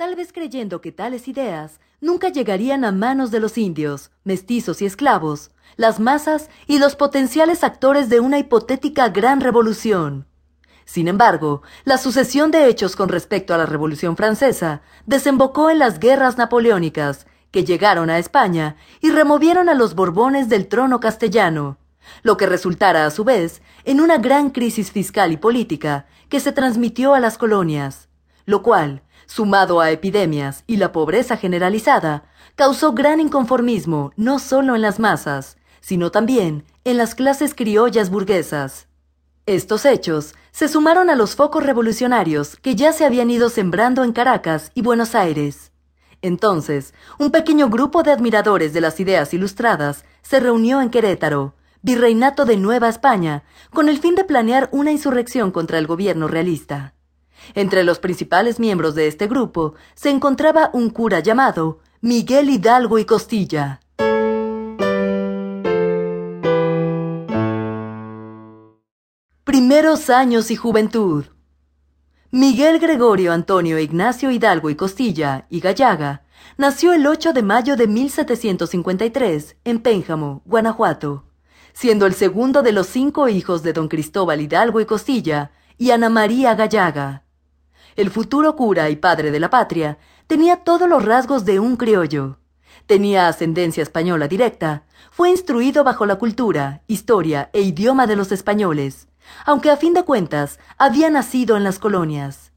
tal vez creyendo que tales ideas nunca llegarían a manos de los indios, mestizos y esclavos, las masas y los potenciales actores de una hipotética gran revolución. Sin embargo, la sucesión de hechos con respecto a la Revolución Francesa desembocó en las guerras napoleónicas, que llegaron a España y removieron a los Borbones del trono castellano, lo que resultara a su vez en una gran crisis fiscal y política que se transmitió a las colonias, lo cual, sumado a epidemias y la pobreza generalizada, causó gran inconformismo no solo en las masas, sino también en las clases criollas burguesas. Estos hechos se sumaron a los focos revolucionarios que ya se habían ido sembrando en Caracas y Buenos Aires. Entonces, un pequeño grupo de admiradores de las ideas ilustradas se reunió en Querétaro, virreinato de Nueva España, con el fin de planear una insurrección contra el gobierno realista. Entre los principales miembros de este grupo se encontraba un cura llamado Miguel Hidalgo y Costilla. Primeros años y juventud. Miguel Gregorio Antonio Ignacio Hidalgo y Costilla y Gallaga nació el 8 de mayo de 1753 en Pénjamo, Guanajuato, siendo el segundo de los cinco hijos de don Cristóbal Hidalgo y Costilla y Ana María Gallaga. El futuro cura y padre de la patria tenía todos los rasgos de un criollo. Tenía ascendencia española directa, fue instruido bajo la cultura, historia e idioma de los españoles, aunque a fin de cuentas había nacido en las colonias.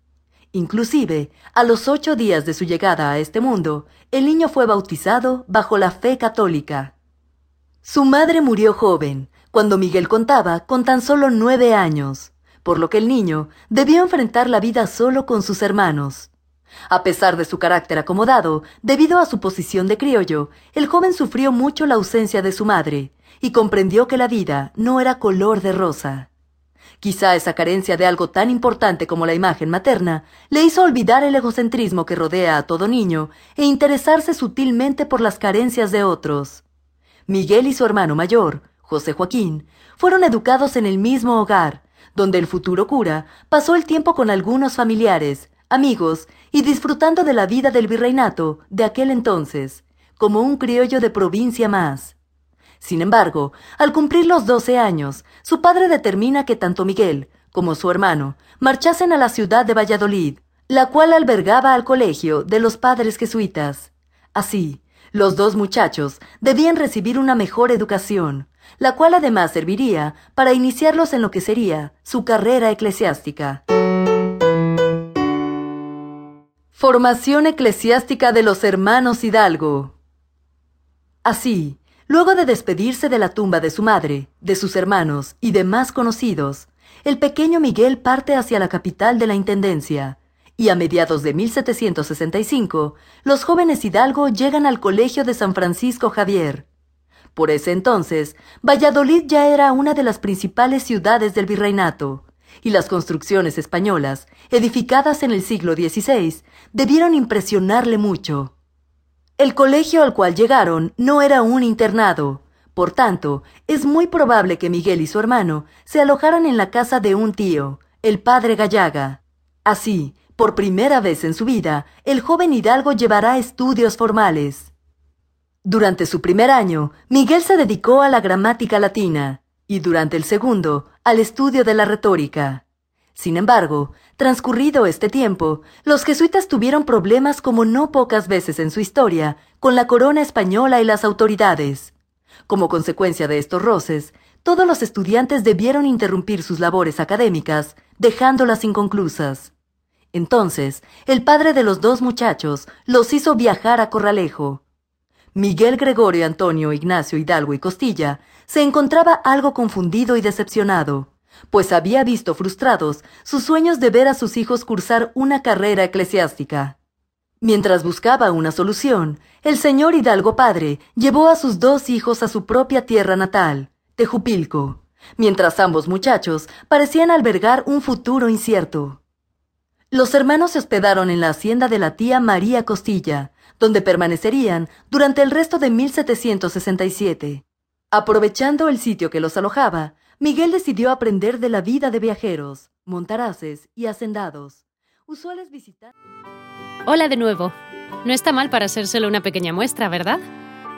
Inclusive, a los ocho días de su llegada a este mundo, el niño fue bautizado bajo la fe católica. Su madre murió joven, cuando Miguel contaba con tan solo nueve años, por lo que el niño debió enfrentar la vida solo con sus hermanos. A pesar de su carácter acomodado, debido a su posición de criollo, el joven sufrió mucho la ausencia de su madre, y comprendió que la vida no era color de rosa. Quizá esa carencia de algo tan importante como la imagen materna le hizo olvidar el egocentrismo que rodea a todo niño e interesarse sutilmente por las carencias de otros. Miguel y su hermano mayor, José Joaquín, fueron educados en el mismo hogar, donde el futuro cura pasó el tiempo con algunos familiares, amigos y disfrutando de la vida del virreinato de aquel entonces, como un criollo de provincia más. Sin embargo, al cumplir los doce años, su padre determina que tanto Miguel como su hermano marchasen a la ciudad de Valladolid, la cual albergaba al colegio de los padres jesuitas. Así, los dos muchachos debían recibir una mejor educación, la cual además serviría para iniciarlos en lo que sería su carrera eclesiástica. Formación eclesiástica de los hermanos Hidalgo. Así, Luego de despedirse de la tumba de su madre, de sus hermanos y demás conocidos, el pequeño Miguel parte hacia la capital de la Intendencia, y a mediados de 1765, los jóvenes Hidalgo llegan al Colegio de San Francisco Javier. Por ese entonces, Valladolid ya era una de las principales ciudades del virreinato, y las construcciones españolas, edificadas en el siglo XVI, debieron impresionarle mucho. El colegio al cual llegaron no era un internado. Por tanto, es muy probable que Miguel y su hermano se alojaran en la casa de un tío, el padre Gallaga. Así, por primera vez en su vida, el joven Hidalgo llevará estudios formales. Durante su primer año, Miguel se dedicó a la gramática latina y durante el segundo, al estudio de la retórica. Sin embargo, transcurrido este tiempo, los jesuitas tuvieron problemas como no pocas veces en su historia con la corona española y las autoridades. Como consecuencia de estos roces, todos los estudiantes debieron interrumpir sus labores académicas, dejándolas inconclusas. Entonces, el padre de los dos muchachos los hizo viajar a Corralejo. Miguel Gregorio Antonio Ignacio Hidalgo y Costilla se encontraba algo confundido y decepcionado pues había visto frustrados sus sueños de ver a sus hijos cursar una carrera eclesiástica. Mientras buscaba una solución, el señor Hidalgo Padre llevó a sus dos hijos a su propia tierra natal, Tejupilco, mientras ambos muchachos parecían albergar un futuro incierto. Los hermanos se hospedaron en la hacienda de la tía María Costilla, donde permanecerían durante el resto de 1767. Aprovechando el sitio que los alojaba, Miguel decidió aprender de la vida de viajeros, montaraces y hacendados, usuales. Hola de nuevo. No está mal para ser solo una pequeña muestra, ¿verdad?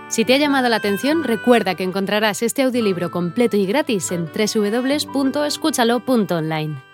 Si te ha llamado la atención, recuerda que encontrarás este audiolibro completo y gratis en www.escúchalo.online.